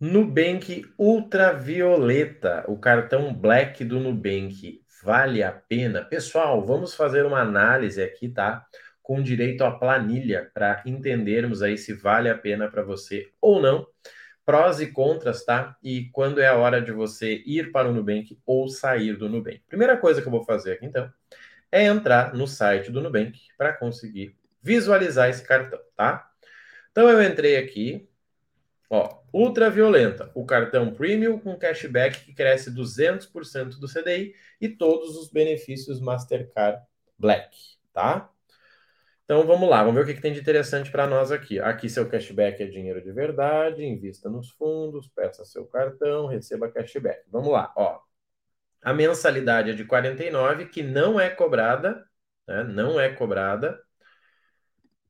Nubank Ultravioleta, o cartão Black do Nubank, vale a pena? Pessoal, vamos fazer uma análise aqui, tá? Com direito à planilha, para entendermos aí se vale a pena para você ou não. Prós e contras, tá? E quando é a hora de você ir para o Nubank ou sair do Nubank. Primeira coisa que eu vou fazer aqui, então, é entrar no site do Nubank para conseguir visualizar esse cartão, tá? Então eu entrei aqui, Ó, ultraviolenta, o cartão premium com cashback que cresce 200% do CDI e todos os benefícios Mastercard Black, tá? Então vamos lá, vamos ver o que, que tem de interessante para nós aqui. Aqui seu cashback é dinheiro de verdade, invista nos fundos, peça seu cartão, receba cashback. Vamos lá, ó. A mensalidade é de 49, que não é cobrada, né? Não é cobrada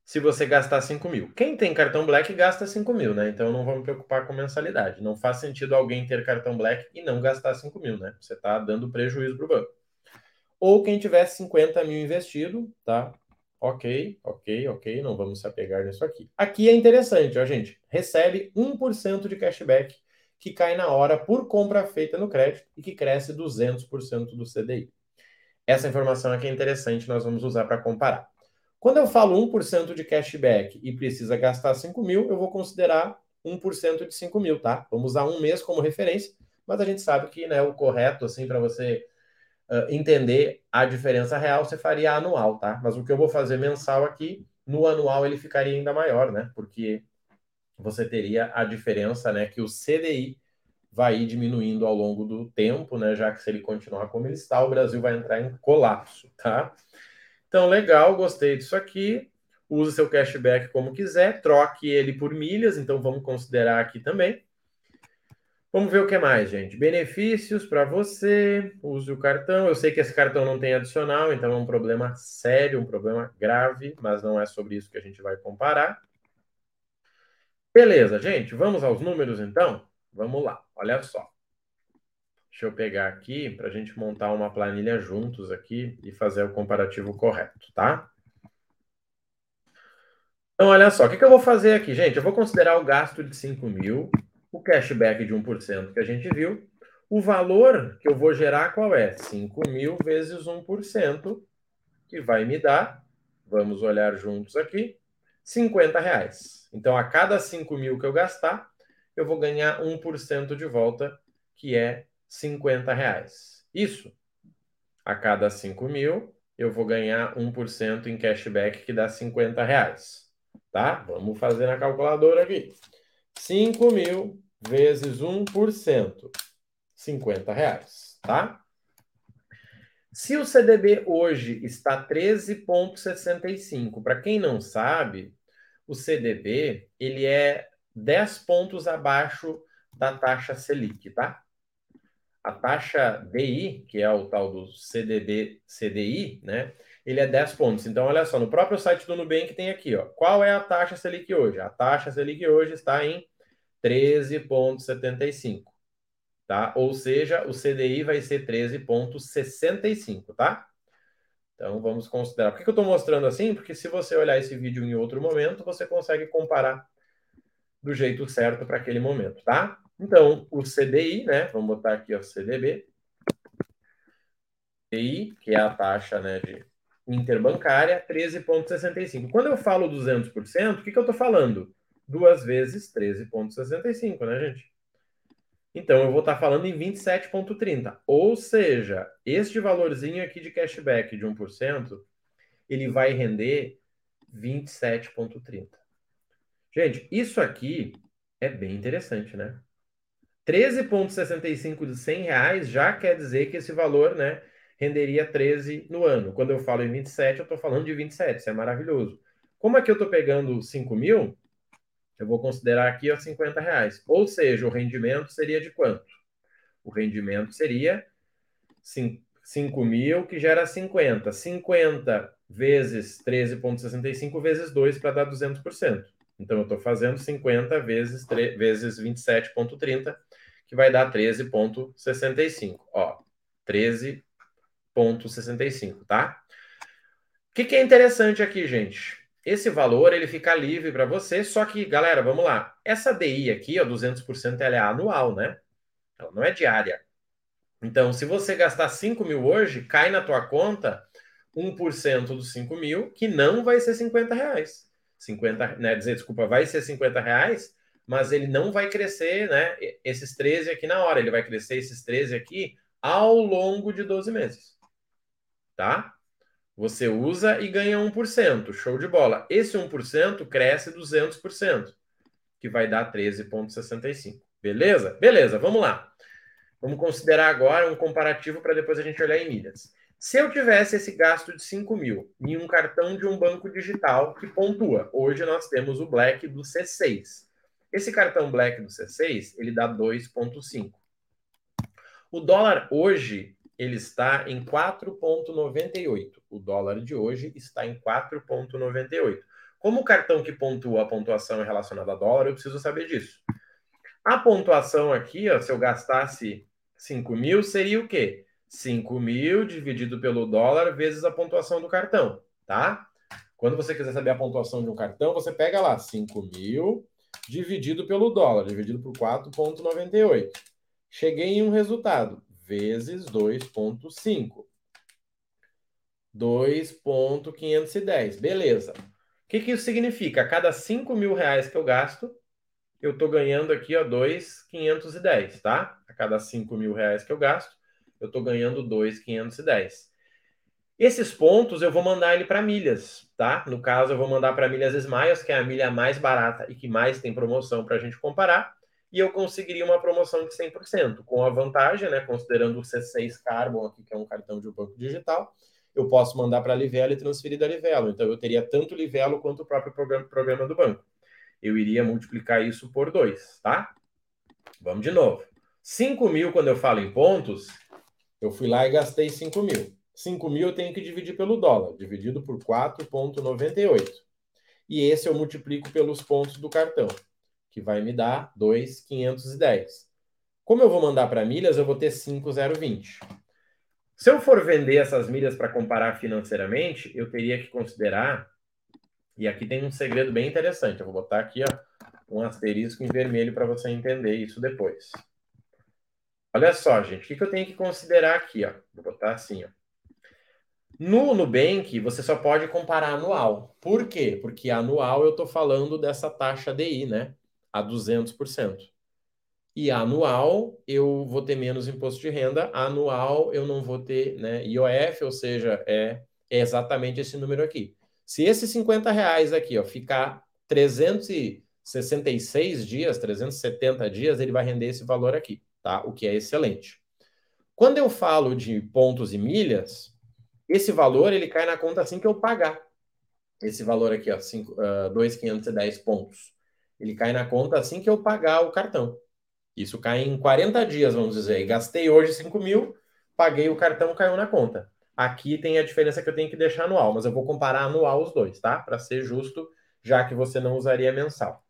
se você gastar 5 mil. Quem tem cartão Black gasta 5 mil, né? Então não vamos preocupar com mensalidade. Não faz sentido alguém ter cartão Black e não gastar 5 mil, né? Você está dando prejuízo para o banco. Ou quem tiver 50 mil investido, tá? Ok, ok, ok, não vamos se apegar nisso aqui. Aqui é interessante, ó, gente. Recebe 1% de cashback que cai na hora por compra feita no crédito e que cresce 200% do CDI. Essa informação aqui é interessante, nós vamos usar para comparar. Quando eu falo 1% de cashback e precisa gastar 5 mil, eu vou considerar 1% de 5 mil, tá? Vamos usar um mês como referência, mas a gente sabe que né, o correto, assim, para você uh, entender a diferença real, você faria anual, tá? Mas o que eu vou fazer mensal aqui, no anual ele ficaria ainda maior, né? Porque você teria a diferença, né? Que o CDI vai diminuindo ao longo do tempo, né? Já que se ele continuar como ele está, o Brasil vai entrar em colapso, tá? Então, legal, gostei disso aqui. Use seu cashback como quiser, troque ele por milhas, então vamos considerar aqui também. Vamos ver o que mais, gente. Benefícios para você, use o cartão. Eu sei que esse cartão não tem adicional, então é um problema sério, um problema grave, mas não é sobre isso que a gente vai comparar. Beleza, gente, vamos aos números então? Vamos lá, olha só. Deixa eu pegar aqui para a gente montar uma planilha juntos aqui e fazer o comparativo correto, tá? Então, olha só, o que, que eu vou fazer aqui, gente? Eu vou considerar o gasto de 5 mil, o cashback de 1% que a gente viu. O valor que eu vou gerar qual é? 5 mil vezes 1%, que vai me dar, vamos olhar juntos aqui, 50 reais. Então, a cada 5 mil que eu gastar, eu vou ganhar 1% de volta, que é 50 reais. Isso, a cada 5 mil, eu vou ganhar 1% em cashback, que dá 50 reais. Tá? Vamos fazer na calculadora aqui. 5 mil vezes 1%, 50 reais, tá? Se o CDB hoje está 13,65, para quem não sabe, o CDB ele é 10 pontos abaixo da taxa Selic, tá? A taxa DI, que é o tal do CDB CDI, né? Ele é 10 pontos. Então, olha só, no próprio site do Nubank tem aqui, ó. Qual é a taxa Selic hoje? A taxa Selic hoje está em 13,75, tá? Ou seja, o CDI vai ser 13,65, tá? Então, vamos considerar. Por que, que eu estou mostrando assim? Porque se você olhar esse vídeo em outro momento, você consegue comparar do jeito certo para aquele momento, tá? Então, o CDI, né? Vamos botar aqui o CDB. CDI, que é a taxa né, de interbancária, 13,65. Quando eu falo 200%, o que, que eu estou falando? Duas vezes 13,65, né, gente? Então, eu vou estar tá falando em 27,30. Ou seja, este valorzinho aqui de cashback de 1%, ele vai render 27,30. Gente, isso aqui é bem interessante, né? 13,65 de 100 reais já quer dizer que esse valor, né, renderia 13 no ano. Quando eu falo em 27, eu estou falando de 27, isso é maravilhoso. Como aqui eu estou pegando 5 mil, eu vou considerar aqui os 50 reais. Ou seja, o rendimento seria de quanto? O rendimento seria 5 mil, que gera 50. 50 vezes 13,65 vezes 2 para dar 200%. Então, eu estou fazendo 50 vezes, 3, vezes 27,30 que vai dar 13,65. Ó, 13,65, tá? O que, que é interessante aqui, gente? Esse valor ele fica livre para você, só que, galera, vamos lá. Essa DI aqui, ó, 200%, ela é anual, né? Ela não é diária. Então, se você gastar 5 mil hoje, cai na tua conta 1% dos 5 mil, que não vai ser 50 reais. 50, né, dizer, desculpa, vai ser 50 reais, mas ele não vai crescer, né, esses 13 aqui na hora, ele vai crescer esses 13 aqui ao longo de 12 meses. Tá? Você usa e ganha 1%, show de bola. Esse 1% cresce 200%, que vai dar 13,65. Beleza? Beleza, vamos lá. Vamos considerar agora um comparativo para depois a gente olhar em milhas. Se eu tivesse esse gasto de 5 mil em um cartão de um banco digital que pontua, hoje nós temos o Black do C6. Esse cartão Black do C6, ele dá 2,5. O dólar hoje, ele está em 4,98. O dólar de hoje está em 4,98. Como o cartão que pontua a pontuação é relacionada a dólar, eu preciso saber disso. A pontuação aqui, ó, se eu gastasse 5 mil, seria o quê? 5 mil dividido pelo dólar vezes a pontuação do cartão, tá? Quando você quiser saber a pontuação de um cartão, você pega lá 5 mil dividido pelo dólar, dividido por 4,98. Cheguei em um resultado, vezes 2,5. 2,510. Beleza. O que, que isso significa? A cada 5 mil reais que eu gasto, eu estou ganhando aqui, ó, 2,510, tá? A cada 5 mil reais que eu gasto, eu estou ganhando 2,510. Esses pontos eu vou mandar ele para milhas, tá? No caso, eu vou mandar para milhas Smiles, que é a milha mais barata e que mais tem promoção para a gente comparar, e eu conseguiria uma promoção de 100%, com a vantagem, né, considerando o C6 Carbon aqui, que é um cartão de um banco digital, eu posso mandar para a Livelo e transferir da Livelo. Então, eu teria tanto Livelo quanto o próprio programa, programa do banco. Eu iria multiplicar isso por 2, tá? Vamos de novo. 5 mil, quando eu falo em pontos, eu fui lá e gastei 5 mil. 5 mil eu tenho que dividir pelo dólar, dividido por 4,98. E esse eu multiplico pelos pontos do cartão, que vai me dar 2,510. Como eu vou mandar para milhas, eu vou ter 5,020. Se eu for vender essas milhas para comparar financeiramente, eu teria que considerar, e aqui tem um segredo bem interessante, eu vou botar aqui ó, um asterisco em vermelho para você entender isso depois. Olha só, gente, o que, que eu tenho que considerar aqui? Ó? Vou botar assim. Ó. No Nubank, você só pode comparar anual. Por quê? Porque anual eu estou falando dessa taxa DI, né? A 200%. E anual eu vou ter menos imposto de renda, anual eu não vou ter né, IOF, ou seja, é, exatamente esse número aqui. Se esses 50 reais aqui ó, ficar 366 dias, 370 dias, ele vai render esse valor aqui tá? O que é excelente. Quando eu falo de pontos e milhas, esse valor ele cai na conta assim que eu pagar. Esse valor aqui, ó, uh, 2,510 pontos. Ele cai na conta assim que eu pagar o cartão. Isso cai em 40 dias, vamos dizer. E gastei hoje 5 mil, paguei o cartão, caiu na conta. Aqui tem a diferença que eu tenho que deixar anual, mas eu vou comparar anual os dois, tá? Para ser justo, já que você não usaria mensal.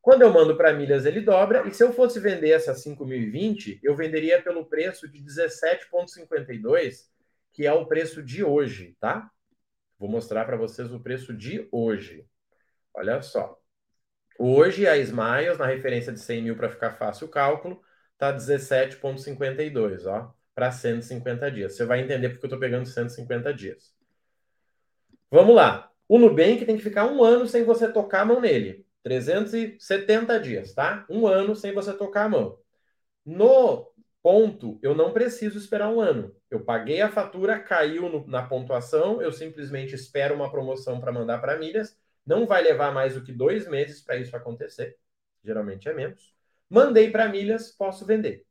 Quando eu mando para milhas, ele dobra. E se eu fosse vender essa 5.020, eu venderia pelo preço de 17,52, que é o preço de hoje, tá? Vou mostrar para vocês o preço de hoje. Olha só. Hoje, a Smiles, na referência de 100 mil, para ficar fácil o cálculo, está 17,52, ó, para 150 dias. Você vai entender porque eu estou pegando 150 dias. Vamos lá. O Nubank tem que ficar um ano sem você tocar a mão nele. 370 dias, tá? Um ano sem você tocar a mão. No ponto, eu não preciso esperar um ano. Eu paguei a fatura, caiu no, na pontuação, eu simplesmente espero uma promoção para mandar para milhas. Não vai levar mais do que dois meses para isso acontecer. Geralmente é menos. Mandei para milhas, posso vender.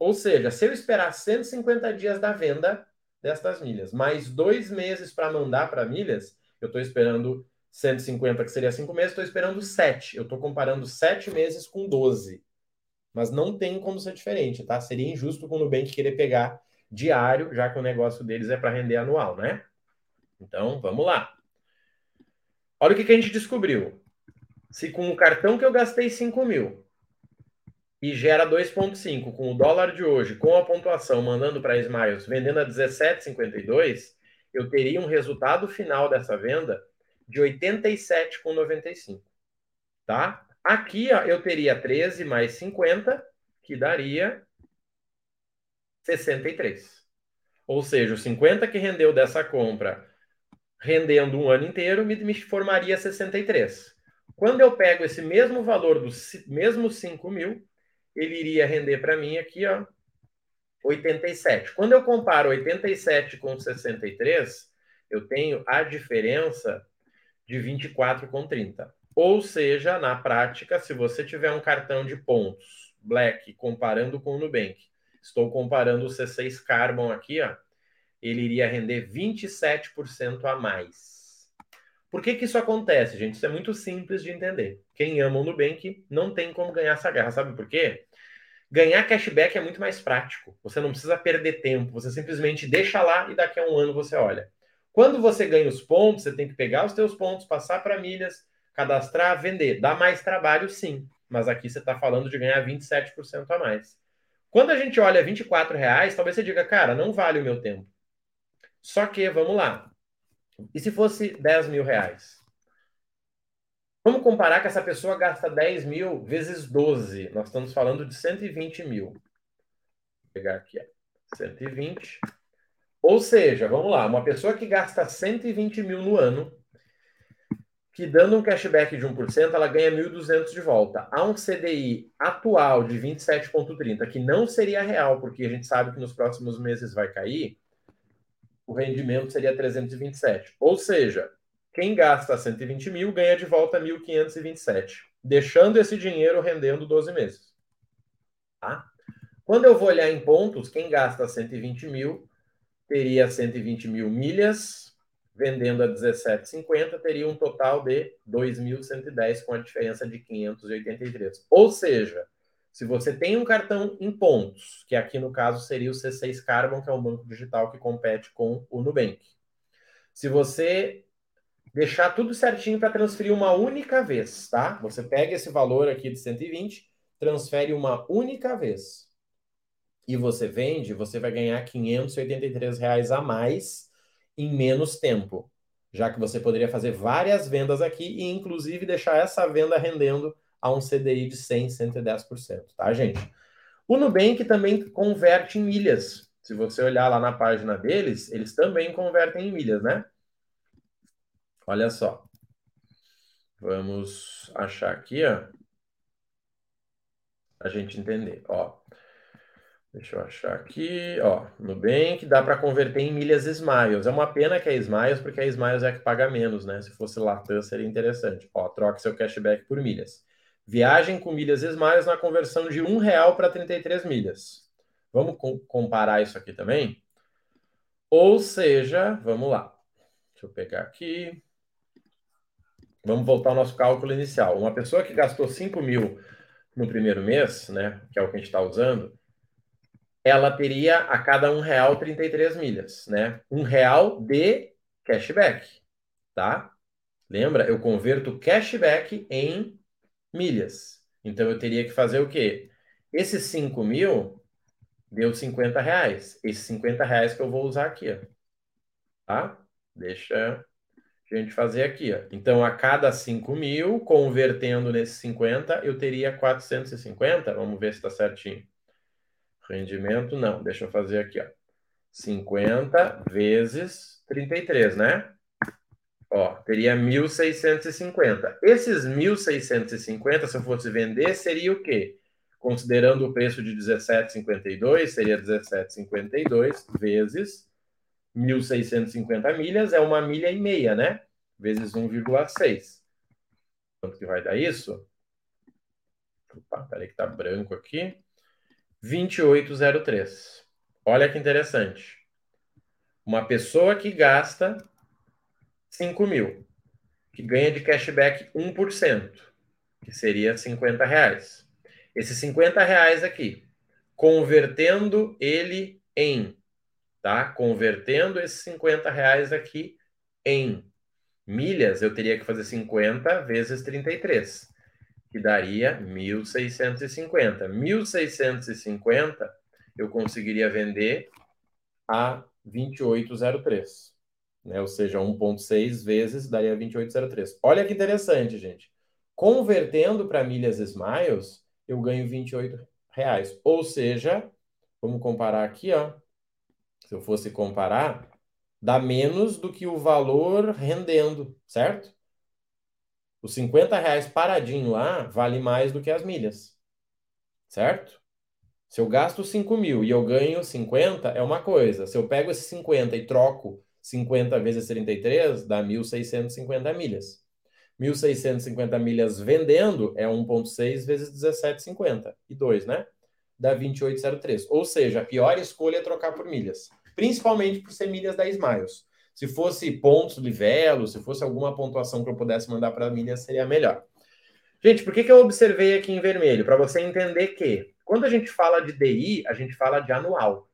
Ou seja, se eu esperar 150 dias da venda destas milhas, mais dois meses para mandar para milhas, eu estou esperando 150, que seria 5 meses, estou esperando 7. Eu estou comparando 7 meses com 12. Mas não tem como ser diferente, tá? Seria injusto com o Nubank querer pegar diário, já que o negócio deles é para render anual, né? Então, vamos lá. Olha o que, que a gente descobriu. Se com o cartão que eu gastei 5 mil e gera 2,5 com o dólar de hoje, com a pontuação, mandando para Smiles, vendendo a 17,52, eu teria um resultado final dessa venda de 87,95. Tá? Aqui eu teria 13 mais 50, que daria 63. Ou seja, os 50 que rendeu dessa compra, rendendo um ano inteiro, me, me formaria 63. Quando eu pego esse mesmo valor dos mesmos 5 mil, ele iria render para mim aqui, ó, 87. Quando eu comparo 87 com 63, eu tenho a diferença de 24 com 30. Ou seja, na prática, se você tiver um cartão de pontos Black comparando com o Nubank, estou comparando o C6 Carbon aqui, ó, ele iria render 27% a mais. Por que, que isso acontece, gente? Isso é muito simples de entender. Quem ama o Nubank não tem como ganhar essa guerra. Sabe por quê? Ganhar cashback é muito mais prático. Você não precisa perder tempo. Você simplesmente deixa lá e daqui a um ano você olha. Quando você ganha os pontos, você tem que pegar os teus pontos, passar para milhas, cadastrar, vender. Dá mais trabalho, sim. Mas aqui você está falando de ganhar 27% a mais. Quando a gente olha 24 reais, talvez você diga, cara, não vale o meu tempo. Só que, vamos lá. E se fosse 10 mil reais? Vamos comparar que essa pessoa gasta 10 mil vezes 12. Nós estamos falando de 120 mil. Vou pegar aqui, ó. 120. Ou seja, vamos lá, uma pessoa que gasta 120 mil no ano, que dando um cashback de 1%, ela ganha 1.200 de volta. Há um CDI atual de 27,30, que não seria real, porque a gente sabe que nos próximos meses vai cair, o rendimento seria 327. Ou seja, quem gasta 120 mil ganha de volta 1.527, deixando esse dinheiro rendendo 12 meses. Tá? Quando eu vou olhar em pontos, quem gasta 120 mil teria 120 mil milhas, vendendo a 17,50, teria um total de 2.110, com a diferença de 583. Ou seja, se você tem um cartão em pontos, que aqui no caso seria o C6 Carbon, que é um banco digital que compete com o Nubank. Se você deixar tudo certinho para transferir uma única vez, tá? Você pega esse valor aqui de 120, transfere uma única vez e você vende, você vai ganhar 583 reais a mais em menos tempo, já que você poderia fazer várias vendas aqui e inclusive deixar essa venda rendendo a um CDI de 100, 110%, tá, gente? O Nubank também converte em milhas. Se você olhar lá na página deles, eles também convertem em milhas, né? Olha só. Vamos achar aqui, ó. A gente entender, ó. Deixa eu achar aqui, ó, Nubank dá para converter em milhas Smiles. É uma pena que é Smiles, porque a Smiles é que paga menos, né? Se fosse Latam seria interessante. Ó, troque seu cashback por milhas. Viagem com milhas Smiles na conversão de um real para 33 milhas. Vamos com comparar isso aqui também? Ou seja, vamos lá. Deixa eu pegar aqui. Vamos voltar ao nosso cálculo inicial. Uma pessoa que gastou 5 mil no primeiro mês, né, que é o que a gente está usando, ela teria a cada um real 33 milhas, né? Um real de cashback, tá? Lembra? Eu converto cashback em milhas. Então eu teria que fazer o quê? Esses 5 mil deu 50 reais. Esses 50 reais que eu vou usar aqui, ó. Tá? Deixa a gente fazer aqui, ó. Então, a cada 5 mil, convertendo nesses 50, eu teria 450. Vamos ver se está certinho. Rendimento, não. Deixa eu fazer aqui, ó. 50 vezes 33, né? Ó, teria 1.650. Esses 1.650, se eu fosse vender, seria o quê? Considerando o preço de 17,52, seria 17,52 vezes 1.650 milhas, é uma milha e meia, né? Vezes 1,6. Quanto que vai dar isso? Opa, peraí que tá branco aqui. 2803. Olha que interessante. Uma pessoa que gasta 5 mil, que ganha de cashback 1%, que seria 50 reais. Esses 50 reais aqui, convertendo ele em, tá? Convertendo esses 50 reais aqui em milhas, eu teria que fazer 50 vezes 33, que daria 1.650. 1.650 eu conseguiria vender a 2803 né? Ou seja, 1.6 vezes daria 28,03. Olha que interessante, gente. Convertendo para milhas Smiles, eu ganho 28 reais. Ou seja, vamos comparar aqui, ó. Se eu fosse comparar, dá menos do que o valor rendendo, certo? Os 50 reais paradinho lá vale mais do que as milhas, certo? Se eu gasto 5 mil e eu ganho 50, é uma coisa. Se eu pego esses 50 e troco 50 vezes 33, dá 1.650 milhas. 1.650 milhas vendendo é 1,6 vezes 17,50. E 2, né? Dá 28,03. Ou seja, a pior escolha é trocar por milhas. Principalmente por ser milhas da Smiles. Se fosse pontos livelo, se fosse alguma pontuação que eu pudesse mandar para milhas, seria melhor. Gente, por que, que eu observei aqui em vermelho? Para você entender que quando a gente fala de DI, a gente fala de anual.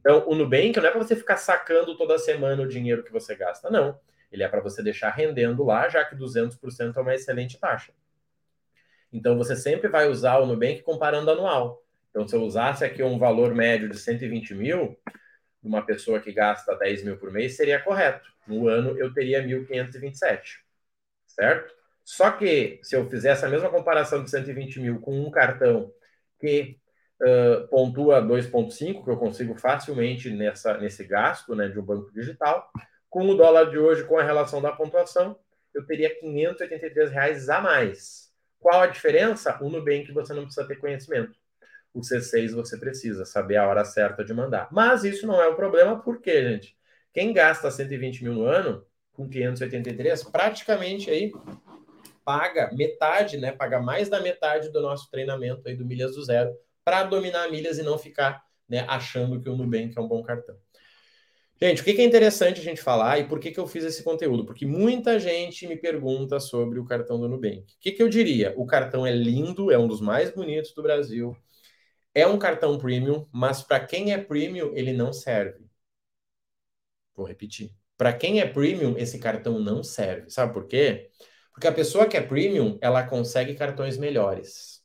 Então, o Nubank não é para você ficar sacando toda semana o dinheiro que você gasta, não. Ele é para você deixar rendendo lá, já que 200% é uma excelente taxa. Então, você sempre vai usar o Nubank comparando anual. Então, se eu usasse aqui um valor médio de 120 mil, uma pessoa que gasta 10 mil por mês, seria correto. No ano, eu teria 1.527, certo? Só que, se eu fizesse a mesma comparação de 120 mil com um cartão que uh, pontua 2,5, que eu consigo facilmente nessa, nesse gasto né, de um banco digital. Com o dólar de hoje, com a relação da pontuação, eu teria 583 reais a mais. Qual a diferença? O Nubank você não precisa ter conhecimento. O C6 você precisa saber a hora certa de mandar. Mas isso não é o problema, porque, gente? Quem gasta 120 mil no ano, com 583, praticamente aí paga metade, né? Paga mais da metade do nosso treinamento aí do Milhas do Zero para dominar milhas e não ficar né, achando que o Nubank é um bom cartão. Gente, o que é interessante a gente falar e por que, que eu fiz esse conteúdo? Porque muita gente me pergunta sobre o cartão do Nubank. O que, que eu diria? O cartão é lindo, é um dos mais bonitos do Brasil, é um cartão premium, mas para quem é premium, ele não serve. Vou repetir. Para quem é premium, esse cartão não serve. Sabe por quê? Porque a pessoa que é premium, ela consegue cartões melhores.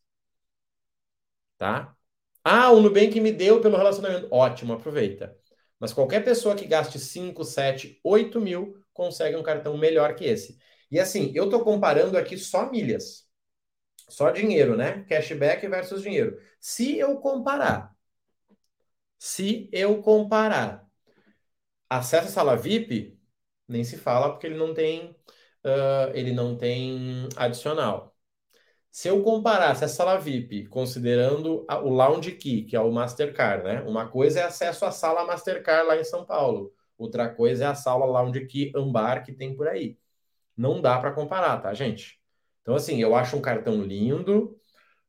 Tá? Ah, o Nubank me deu pelo relacionamento. Ótimo, aproveita. Mas qualquer pessoa que gaste 5, 7, 8 mil consegue um cartão melhor que esse. E assim, eu estou comparando aqui só milhas. Só dinheiro, né? Cashback versus dinheiro. Se eu comparar, se eu comparar acesso à sala VIP, nem se fala porque ele não tem uh, ele não tem adicional. Se eu comparasse a sala VIP, considerando a, o Lounge Key, que é o Mastercard, né? Uma coisa é acesso à sala Mastercard lá em São Paulo, outra coisa é a sala Lounge Key Ambar que tem por aí. Não dá para comparar, tá, gente? Então, assim, eu acho um cartão lindo,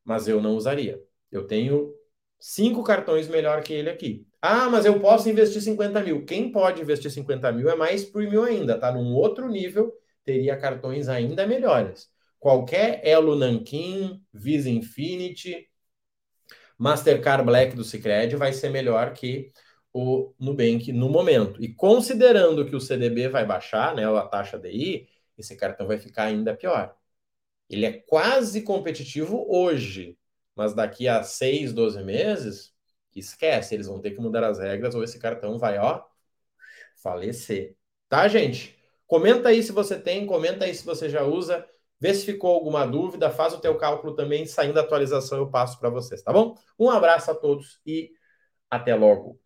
mas eu não usaria. Eu tenho cinco cartões melhor que ele aqui. Ah, mas eu posso investir 50 mil. Quem pode investir 50 mil é mais premium ainda, tá? Num outro nível teria cartões ainda melhores. Qualquer Elo Nankin, Visa Infinity, Mastercard Black do Sicredi vai ser melhor que o Nubank no momento. E considerando que o CDB vai baixar, né, a taxa DI, esse cartão vai ficar ainda pior. Ele é quase competitivo hoje, mas daqui a 6, 12 meses, esquece, eles vão ter que mudar as regras ou esse cartão vai, ó, falecer. Tá, gente? Comenta aí se você tem, comenta aí se você já usa, vê se ficou alguma dúvida, faz o teu cálculo também, saindo da atualização eu passo para vocês, tá bom? Um abraço a todos e até logo.